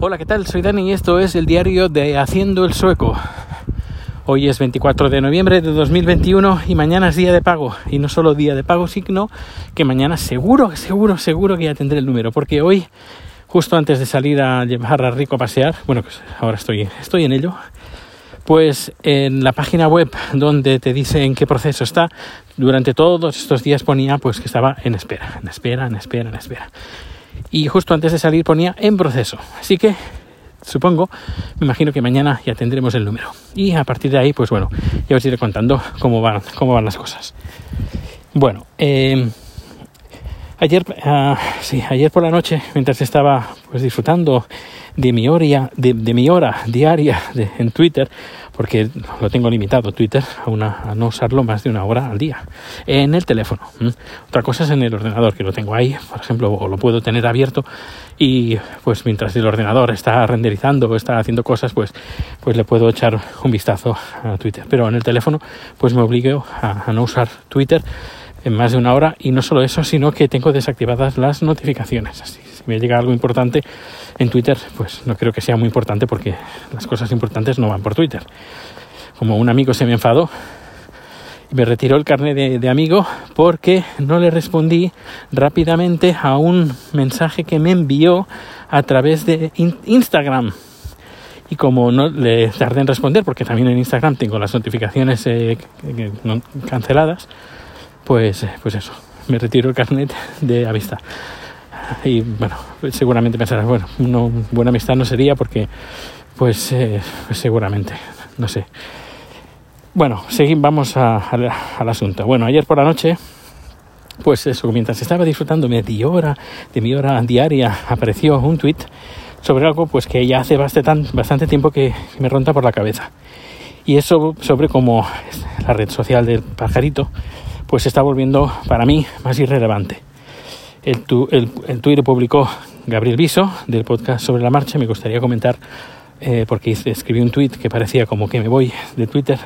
Hola, ¿qué tal? Soy Dani y esto es el diario de Haciendo el Sueco. Hoy es 24 de noviembre de 2021 y mañana es día de pago. Y no solo día de pago, sino que mañana seguro, seguro, seguro que ya tendré el número. Porque hoy, justo antes de salir a llevar a Rico a pasear, bueno, pues ahora estoy, estoy en ello, pues en la página web donde te dice en qué proceso está, durante todos estos días ponía pues que estaba en espera, en espera, en espera, en espera y justo antes de salir ponía en proceso. Así que supongo, me imagino que mañana ya tendremos el número. Y a partir de ahí, pues bueno, ya os iré contando cómo van, cómo van las cosas. Bueno, eh, ayer, ah, sí, ayer por la noche, mientras estaba pues disfrutando de mi hora, de, mi hora diaria en Twitter, porque lo tengo limitado Twitter a, una, a no usarlo más de una hora al día en el teléfono. Otra cosa es en el ordenador, que lo tengo ahí, por ejemplo, o lo puedo tener abierto y pues mientras el ordenador está renderizando o está haciendo cosas, pues, pues le puedo echar un vistazo a Twitter. Pero en el teléfono, pues me obligo a, a no usar Twitter en más de una hora y no solo eso, sino que tengo desactivadas las notificaciones. Así, si me llega algo importante en Twitter, pues no creo que sea muy importante porque las cosas importantes no van por Twitter. Como un amigo se me enfadó y me retiró el carnet de, amigo porque no le respondí rápidamente a un mensaje que me envió a través de Instagram. Y como no le tardé en responder, porque también en Instagram tengo las notificaciones eh, canceladas, pues, pues eso, me retiro el carnet de amistad. Y bueno, seguramente pensarás, bueno, una buena amistad no sería porque, pues, eh, pues seguramente, no sé. Bueno, seguimos, vamos al asunto. Bueno, ayer por la noche, pues eso, mientras estaba disfrutando mi hora, de mi hora diaria, apareció un tweet sobre algo pues que ya hace bastante, bastante tiempo que me ronda por la cabeza. Y eso sobre cómo la red social del pajarito pues está volviendo para mí más irrelevante. El, el, Twitter publicó Gabriel Viso del podcast sobre la marcha. Me gustaría comentar eh, porque escribí un tweet que parecía como que me voy de Twitter,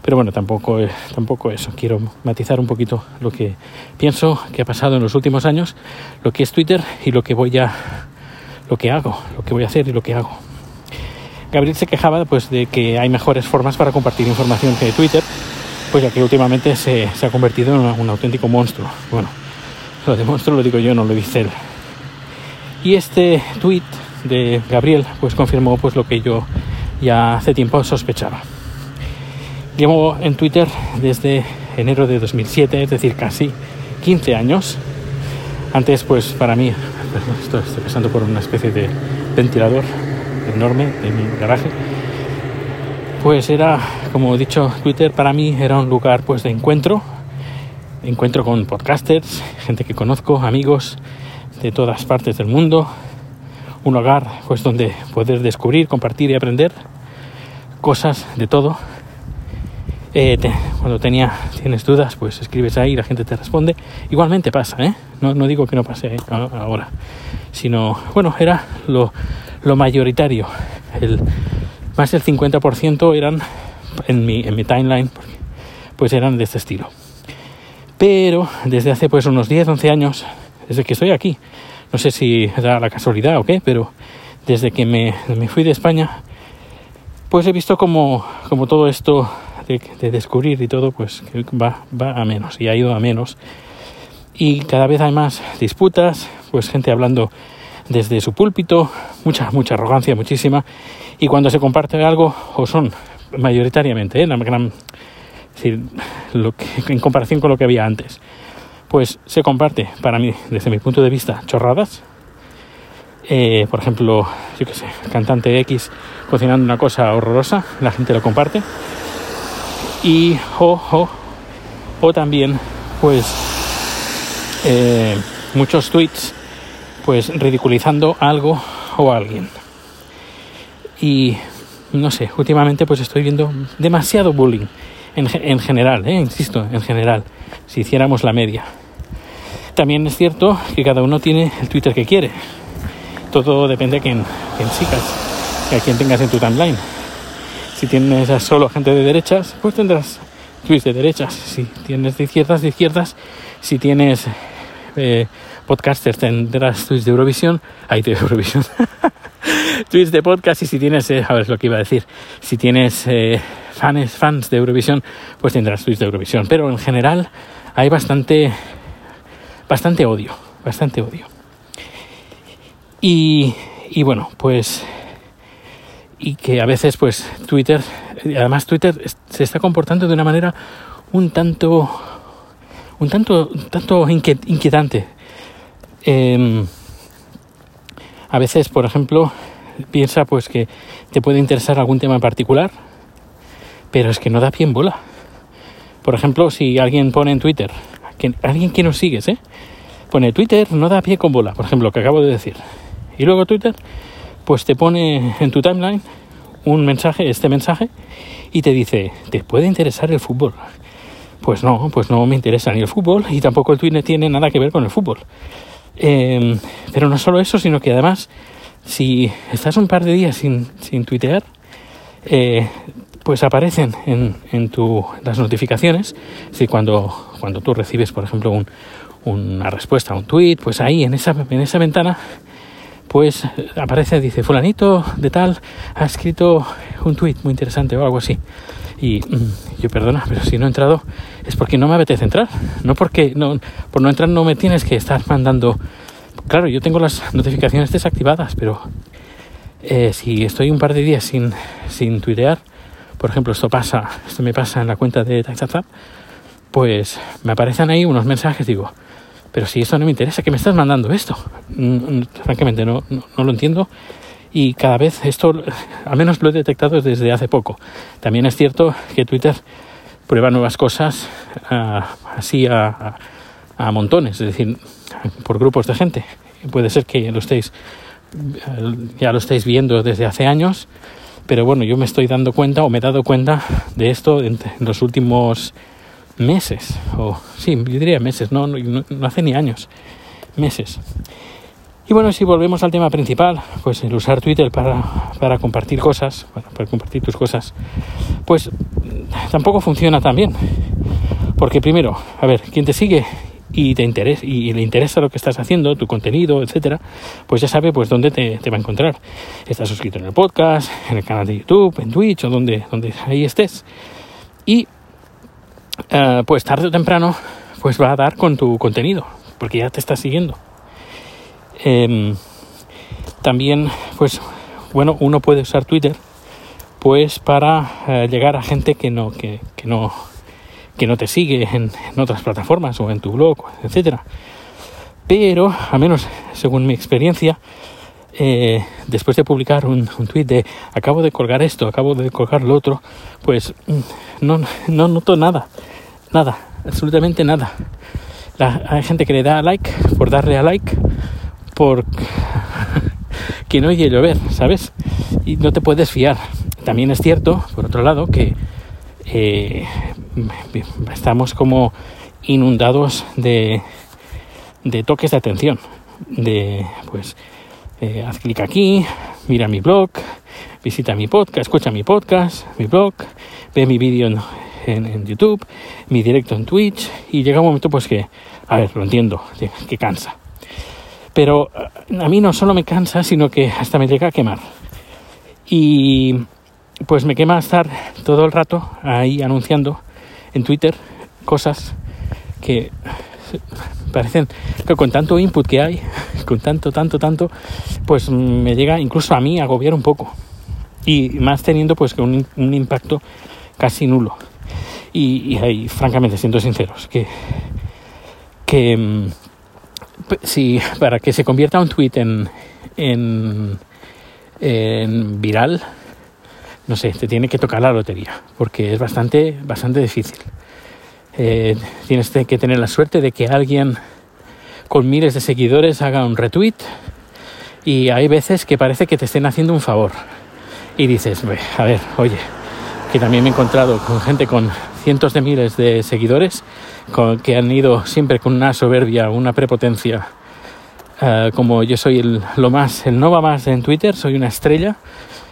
pero bueno, tampoco, eh, tampoco eso. Quiero matizar un poquito lo que pienso que ha pasado en los últimos años, lo que es Twitter y lo que voy a, lo que hago, lo que voy a hacer y lo que hago. Gabriel se quejaba pues de que hay mejores formas para compartir información que Twitter pues ya que últimamente se, ha convertido en un auténtico monstruo. Bueno, lo de monstruo lo digo yo, no lo dice él. Y este tweet de Gabriel pues confirmó pues lo que yo ya hace tiempo sospechaba. Llevo en Twitter desde enero de 2007, es decir, casi 15 años. Antes, pues para mí, estoy pasando por una especie de ventilador enorme en mi garaje pues era, como he dicho, Twitter para mí era un lugar pues de encuentro, encuentro con podcasters, gente que conozco, amigos de todas partes del mundo, un hogar pues donde poder descubrir, compartir y aprender cosas de todo. Eh, cuando tenía, tienes dudas, pues escribes ahí la gente te responde. Igualmente pasa, ¿eh? No, no digo que no pase ¿eh? ahora, sino, bueno, era lo, lo mayoritario, más del 50% eran en mi, timeline, pues eran de este estilo. Pero desde hace pues unos 10, 11 años, desde que estoy aquí, no sé si da la casualidad o qué, pero desde que me, me fui de España, pues he visto como todo esto de, de, descubrir y todo, pues va, va a menos y ha ido a menos. Y cada vez hay más disputas, pues gente hablando desde su púlpito, mucha, mucha arrogancia, muchísima, y cuando se comparte algo, o son mayoritariamente, ¿eh? en comparación con lo que había antes, pues se comparte, para mí, desde mi punto de vista, chorradas. Eh, por ejemplo, yo qué sé, cantante X cocinando una cosa horrorosa, la gente lo comparte. Y o, o, o también, pues, eh, muchos tweets pues ridiculizando algo o alguien. Y no sé, últimamente pues estoy viendo demasiado bullying en, en general, ¿eh? insisto, en general, si hiciéramos la media. También es cierto que cada uno tiene el Twitter que quiere. Todo depende de quién, quién sigas, a quién tengas en tu timeline. Si tienes a solo gente de derechas, pues tendrás tweets de derechas. Si tienes de izquierdas, de izquierdas. Si tienes eh, podcasters tendrás tweets de Eurovisión, hay de Eurovisión, tweets de podcast y si tienes, eh, a ver, lo que iba a decir, si tienes eh, fans, fans de Eurovisión, pues tendrás tweets de Eurovisión. Pero en general hay bastante, bastante odio, bastante odio. Y, y bueno, pues y que a veces pues Twitter, además Twitter se está comportando de una manera un tanto, un tanto, tanto inquietante. Em, a veces, por ejemplo, piensa pues que te puede interesar algún tema en particular, pero es que no da pie en bola. Por ejemplo, si alguien pone en Twitter, alguien que nos sigues, ¿eh? pone Twitter no da pie con bola, por ejemplo, lo que acabo de decir. Y luego Twitter pues te pone en tu timeline un mensaje, este mensaje, y te dice, ¿te puede interesar el fútbol? Pues no, pues no me interesa ni el fútbol y tampoco el Twitter tiene nada que ver con el fútbol. Em, pero no solo eso, sino que además, si estás un par de días sin, sin tuitear, eh, pues aparecen en, en tu, las notificaciones. Si cuando, cuando tú recibes, por ejemplo, un, una respuesta a un tweet, pues ahí en esa, en esa ventana pues aparece, dice, fulanito de tal ha escrito un tweet muy interesante o algo así. Y mm, yo perdona, pero si no he entrado es porque no me apetece entrar. No porque no, por no entrar no me tienes que estar mandando. Claro, yo tengo las notificaciones desactivadas, pero eh, si estoy un par de días sin, sin tuitear, por ejemplo, esto pasa, esto me pasa en la cuenta de TaxaZap, pues me aparecen ahí unos mensajes, digo, pero si esto no me interesa, ¿qué me estás mandando esto? Mm, mm, francamente, no, no, lo entiendo. Y cada vez esto, al menos lo he detectado desde hace poco. También es cierto que Twitter prueba nuevas cosas ah, así a, a, montones, es decir, por grupos de gente. Puede ser que lo estéis, ya lo estéis viendo desde hace años, pero bueno, yo me estoy dando cuenta o me he dado cuenta de esto en los últimos meses, o sí, yo diría meses, no, no, hace ni años, meses. Y bueno, si volvemos al tema principal, pues el usar Twitter para, para compartir cosas, para, compartir tus cosas, pues tampoco funciona tan bien. Porque primero, a ver, quien te sigue y te interesa y le interesa lo que estás haciendo, tu contenido, etcétera, pues ya sabe pues dónde te, te, va a encontrar. Estás suscrito en el podcast, en el canal de YouTube, en Twitch o donde, donde ahí estés. Y eh, pues tarde o temprano pues va a dar con tu contenido, porque ya te está siguiendo. Em, también, pues, bueno, uno puede usar Twitter pues para eh, llegar a gente que no, que, que no, que no te sigue en, otras plataformas o en tu blog, etcétera. Pero, a menos según mi experiencia, eh, después de publicar un, un tweet de acabo de colgar esto, acabo de colgar lo otro, pues mm, no, no noto nada, nada, absolutamente nada. hay gente que le da like por darle a like, por que no oye llover, ¿sabes? Y no te puedes fiar. También es cierto, por otro lado, que eh, estamos como inundados de, de toques de atención, de pues eh, haz clic aquí, mira mi blog, visita mi podcast, escucha mi podcast, mi blog, ve mi vídeo en, YouTube, mi directo en Twitch y llega un momento pues que, a ver, lo entiendo, que cansa. Pero eh, a mí no solo me cansa, sino que hasta me llega a quemar. Y pues me quema estar todo el rato ahí anunciando en Twitter cosas que parecen que con tanto input que hay, con tanto, tanto, tanto, pues me llega incluso a mí a agobiar un poco. Y más teniendo pues que un, impacto casi nulo. Y, ahí, francamente, siendo sinceros, que, que mm, si para que se convierta un tweet en, en, en viral, no sé, te tiene que tocar la lotería, porque es bastante, bastante difícil. Eh, tienes que tener la suerte de que alguien con miles de seguidores haga un retweet y hay veces que parece que te estén haciendo un favor y dices, a ver, oye, que también me he encontrado con gente con cientos de miles de seguidores que han ido siempre con una soberbia, una prepotencia, eh, como yo soy el, lo más, el Nova más en Twitter, soy una estrella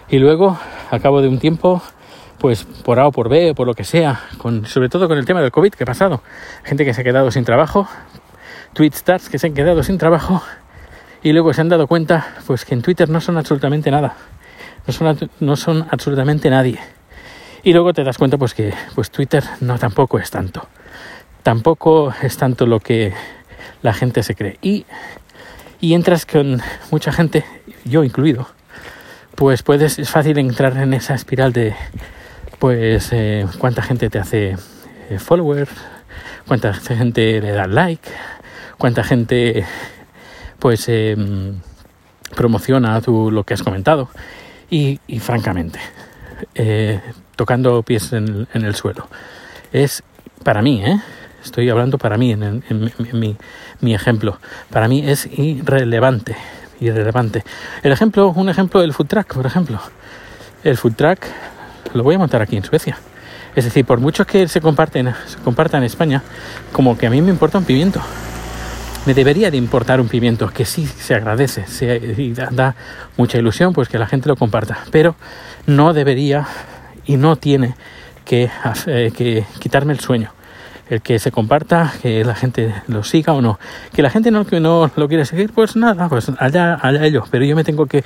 y luego, al cabo de un tiempo, pues por A o por B, por lo que sea, sobre todo con el tema del COVID que ha pasado. Gente que se ha quedado sin trabajo, tweet stars que se han quedado sin trabajo Y luego se han dado cuenta pues que en Twitter no son absolutamente nada. No son, no son absolutamente nadie. Y luego te das cuenta pues que pues Twitter no tampoco es tanto. Tampoco es tanto lo que la gente se cree. Y, y entras con mucha gente, yo incluido, pues puedes, es fácil entrar en esa espiral de pues eh, cuánta gente te hace eh, follower, cuánta gente le da like, cuánta gente pues eh, promociona tu, lo que has comentado y, y francamente eh, tocando pies en, en, el suelo es para mí ¿eh? Estoy hablando para mí en, en, en mi, ejemplo. Para mí es irrelevante irrelevante. El ejemplo un ejemplo del food track por ejemplo. El food track lo voy a montar aquí en Suecia. Es decir por mucho que se comparten se comparta en España como que a mí me importa un pimiento. Me debería de importar un pimiento, que sí se agradece se, y da, mucha ilusión, pues que la gente lo comparta, pero no debería y no tiene que quitarme el sueño. El que se comparta, que la gente lo siga o no. Que la gente no, que no lo quiere seguir, pues nada, pues allá, allá ellos. Pero yo me tengo que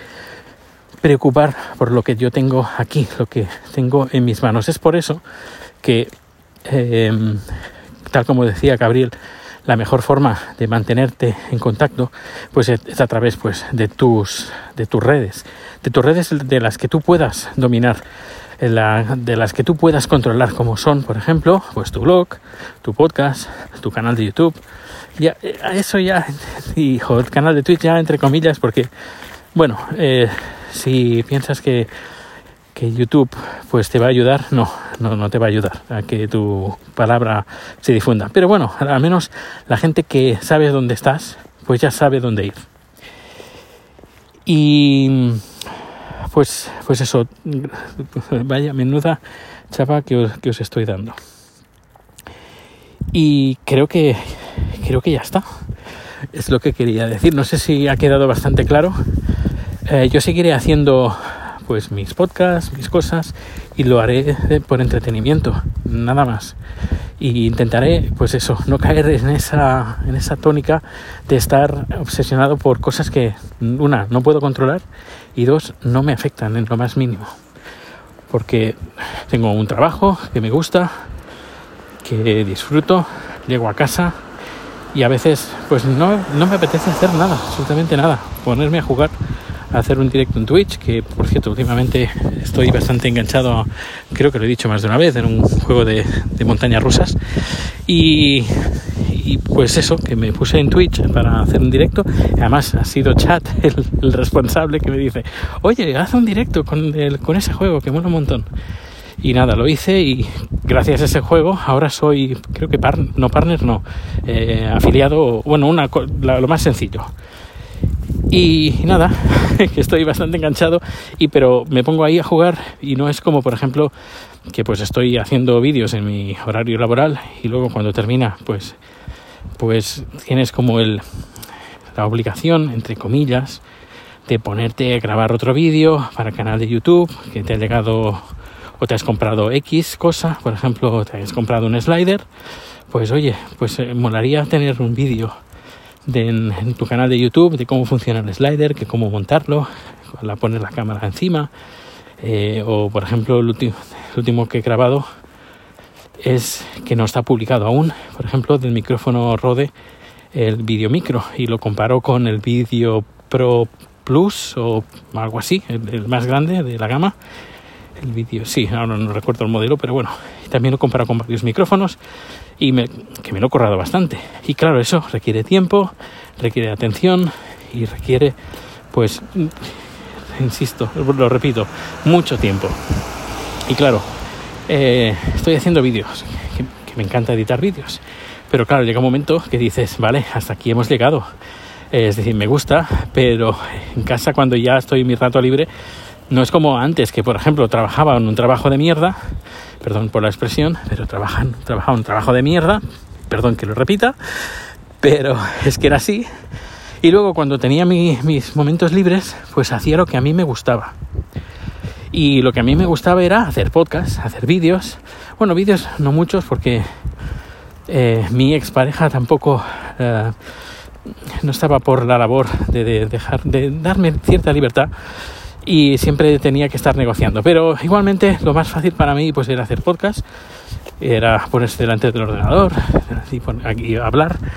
preocupar por lo que yo tengo aquí, lo que tengo en mis manos. Es por eso que, eh, tal como decía Gabriel, la mejor forma de mantenerte en contacto pues es a través pues de tus de tus redes de tus redes de las que tú puedas dominar la, de las que tú puedas controlar como son por ejemplo pues tu blog tu podcast tu canal de YouTube ya eso ya y o el canal de Twitch ya entre comillas porque bueno eh, si piensas que que YouTube pues te va a ayudar, no, no, no te va a ayudar a que tu palabra se difunda. Pero bueno, al menos la gente que sabe dónde estás, pues ya sabe dónde ir. Y pues, pues eso, vaya menuda chapa que os, que os estoy dando. Y creo que creo que ya está. Es lo que quería decir. No sé si ha quedado bastante claro. Eh, yo seguiré haciendo pues mis podcasts, mis cosas y lo haré por entretenimiento, nada más. Y intentaré, pues eso, no caer en esa, en esa tónica de estar obsesionado por cosas que, una, no puedo controlar y dos, no me afectan en lo más mínimo. Porque tengo un trabajo que me gusta, que disfruto, llego a casa y a veces pues no, no me apetece hacer nada, absolutamente nada, ponerme a jugar hacer un directo en Twitch, que por cierto últimamente estoy bastante enganchado, creo que lo he dicho más de una vez, en un juego de, de montañas rusas. Y, y, pues eso, que me puse en Twitch para hacer un directo. Además ha sido Chat el, el responsable que me dice, oye, haz un directo con, el, con ese juego que mola un montón. Y nada, lo hice y gracias a ese juego ahora soy, creo que par, no partner, no, eh, afiliado, bueno, una, la, lo más sencillo y nada, que estoy bastante enganchado y pero me pongo ahí a jugar y no es como por ejemplo que pues estoy haciendo vídeos en mi horario laboral y luego cuando termina pues pues tienes como el la obligación entre comillas de ponerte a grabar otro vídeo para el canal de YouTube que te ha llegado o te has comprado X cosa, por ejemplo, te has comprado un slider, pues oye, pues eh, molaría tener un vídeo de, en, tu canal de YouTube de cómo funciona el slider, que cómo montarlo, la poner la cámara encima. Eh, o por ejemplo, el último, que he grabado es que no está publicado aún, por ejemplo, del micrófono Rode, el vídeo micro, y lo comparo con el vídeo Pro Plus o algo así, el, el, más grande de la gama. El vídeo, sí, ahora no recuerdo el modelo, pero bueno, también lo comparo con varios micrófonos y me, que me lo he corrado bastante. Y claro, eso requiere tiempo, requiere atención y requiere, pues, insisto, lo repito, mucho tiempo. Y claro, eh, estoy haciendo vídeos, que, me encanta editar vídeos, pero claro, llega un momento que dices, vale, hasta aquí hemos llegado. Es decir, me gusta, pero en casa cuando ya estoy mi rato libre, no es como antes, que por ejemplo trabajaba en un trabajo de mierda, perdón por la expresión, pero trabajan, trabajaba un trabajo de mierda, perdón que lo repita, pero es que era así. Y luego cuando tenía mi, mis momentos libres, pues hacía lo que a mí me gustaba. Y lo que a mí me gustaba era hacer podcasts, hacer vídeos. Bueno, vídeos no muchos porque eh, mi expareja tampoco... Eh, no estaba por la labor de, dejar de darme cierta libertad y siempre tenía que estar negociando. Pero igualmente lo más fácil para mí pues era hacer podcast, era ponerse delante del ordenador y, hablar.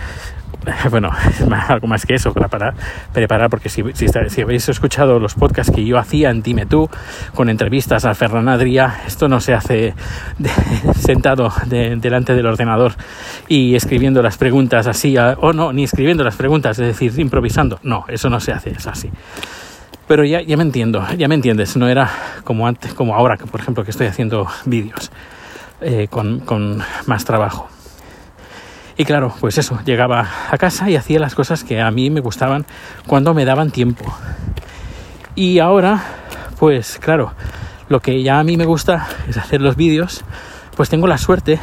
Bueno, algo más que eso para, para preparar, porque si, si, habéis escuchado los podcasts que yo hacía en Dime Tú, con entrevistas a Ferran Adrià, esto no se hace sentado delante del ordenador y escribiendo las preguntas así, o no, ni escribiendo las preguntas, es decir, improvisando. No, eso no se hace, es así. Pero ya, ya me entiendo, ya me entiendes, no era como antes, como ahora, que por ejemplo que estoy haciendo vídeos eh, con, con más trabajo. Y claro, pues eso, llegaba a casa y hacía las cosas que a mí me gustaban cuando me daban tiempo. Y ahora, pues claro, lo que ya a mí me gusta es hacer los vídeos, pues tengo la suerte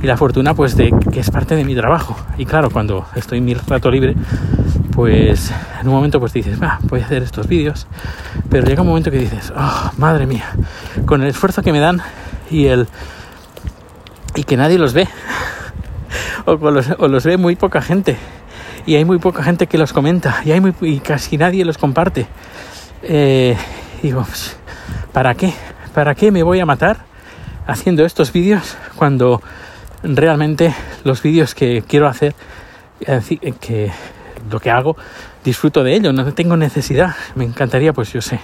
y la fortuna pues de que es parte de mi trabajo. Y claro, cuando estoy mi rato libre, pues en un momento pues dices, va, voy a hacer estos vídeos, pero llega un momento que dices, oh, madre mía, con el esfuerzo que me dan y el y que nadie los ve, o, los, ve muy poca gente, y hay muy poca gente que los comenta, y hay casi nadie los comparte. Eh, digo, pues, ¿para qué? ¿Para qué me voy a matar haciendo estos vídeos cuando realmente los vídeos que quiero hacer, que lo que hago, disfruto de ello, no tengo necesidad. Me encantaría, pues yo sé,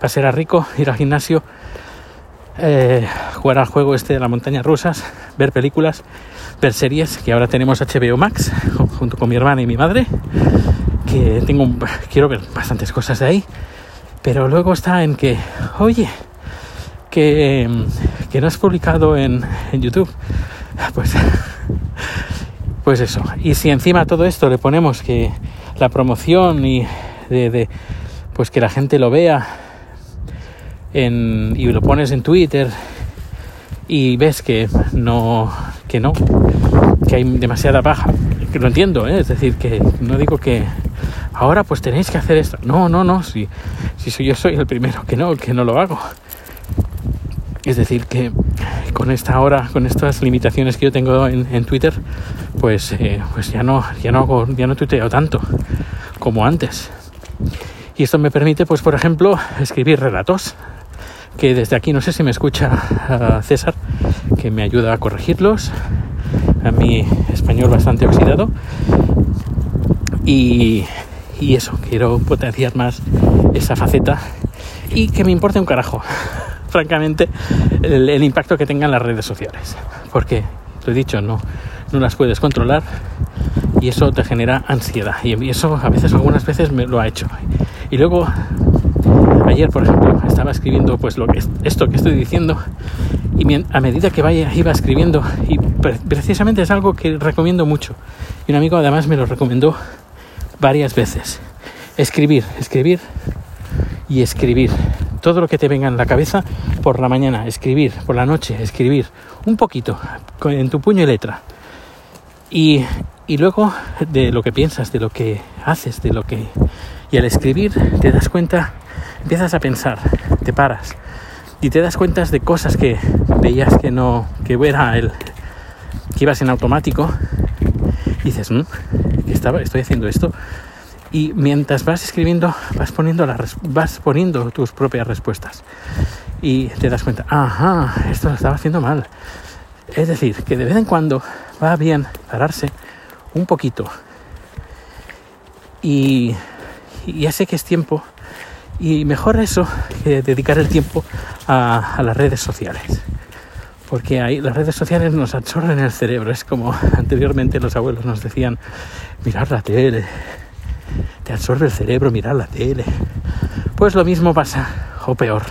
pasar a rico, ir al gimnasio, eh, jugar al juego este de las montañas rusas, ver películas, ver series, que ahora tenemos HBO Max, junto con mi hermana y mi madre, que tengo, quiero ver bastantes cosas de ahí, pero luego está en que, oye, que, que no has publicado en, en YouTube, pues pues eso. Y si encima todo esto le ponemos que la promoción y de, pues que la gente lo vea en, y lo pones en Twitter y ves que no, que no, que hay demasiada paja, que lo entiendo, ¿eh? es decir, que no digo que ahora pues tenéis que hacer esto. No, no, no, si, si soy yo soy el primero que no, que no lo hago. Es decir, que con esta hora, con estas limitaciones que yo tengo en, Twitter, pues, eh, pues ya no, ya no ya no tuiteo tanto como antes. Y esto me permite, pues, por ejemplo, escribir relatos. Que desde aquí no sé si me escucha César, que me ayuda a corregirlos. A mi español bastante oxidado. Y, y eso, quiero potenciar más esa faceta. Y que me importe un carajo francamente, el, impacto que tengan las redes sociales. Porque, lo he dicho, no, no las puedes controlar y eso te genera ansiedad. Y eso a veces, algunas veces me lo ha hecho. Y luego, ayer, por ejemplo, estaba escribiendo pues lo que esto que estoy diciendo y a medida que vaya iba escribiendo y precisamente es algo que recomiendo mucho. Y un amigo además me lo recomendó varias veces. Escribir, escribir y escribir todo lo que te venga en la cabeza por la mañana, escribir, por la noche, escribir, un poquito, en tu puño y letra. Y, y luego de lo que piensas, de lo que haces, de lo que... Y al escribir te das cuenta, empiezas a pensar, te paras y te das cuenta de cosas que veías que no, que era el, que ibas en automático. Y dices, mm, estaba, estoy haciendo esto y mientras vas escribiendo vas poniendo, tus propias respuestas y te das cuenta, ajá, esto lo estaba haciendo mal. Es decir, que de vez en cuando va bien pararse un poquito y, ya sé que es tiempo y mejor eso que dedicar el tiempo a, a las redes sociales porque ahí las redes sociales nos absorben el cerebro. Es como anteriormente los abuelos nos decían, mirar la tele, te absorbe el cerebro mirar la tele. Pues lo mismo pasa, o peor,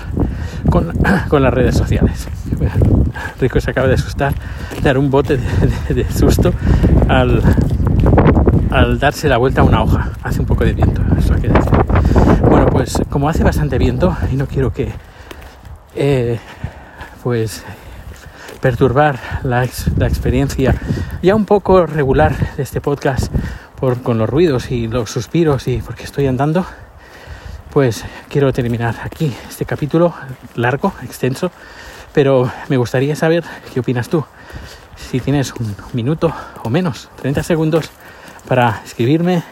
con, las redes sociales. Rico se acaba de asustar, dar un bote de, susto al, al, darse la vuelta a una hoja. Hace un poco de viento, eso hay que decir. Bueno, pues como hace bastante viento y no quiero que, eh, pues, perturbar la, la experiencia ya un poco regular de este podcast con los ruidos y los suspiros y porque estoy andando, pues quiero terminar aquí este capítulo largo, extenso, pero me gustaría saber qué opinas tú. Si tienes un minuto o menos, 30 segundos, para escribirme,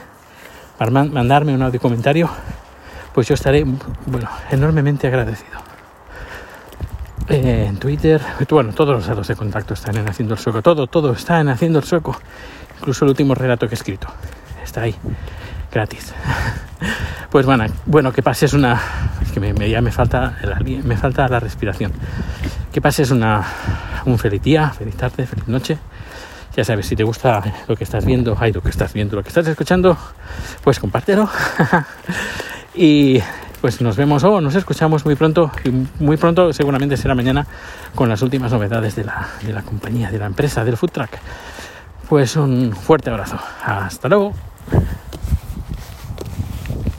para mandarme un audio comentario, pues yo estaré, bueno, enormemente agradecido. Eh, en Twitter, bueno, todos los datos de contacto están en Haciendo el Sueco, todo, todo está en Haciendo el Sueco, incluso el último relato que he escrito, está ahí, gratis. Pues bueno, bueno, que pases una, que me, ya me falta, me falta la respiración. Que pases una, un feliz día, feliz tarde, feliz noche. Ya sabes, si te gusta lo que estás viendo, hay lo que estás viendo, lo que estás escuchando, pues compártelo. y pues nos vemos o nos escuchamos muy pronto y muy pronto seguramente será mañana con las últimas novedades de la, de la compañía, de la empresa, del food truck. Pues un fuerte abrazo. Hasta luego.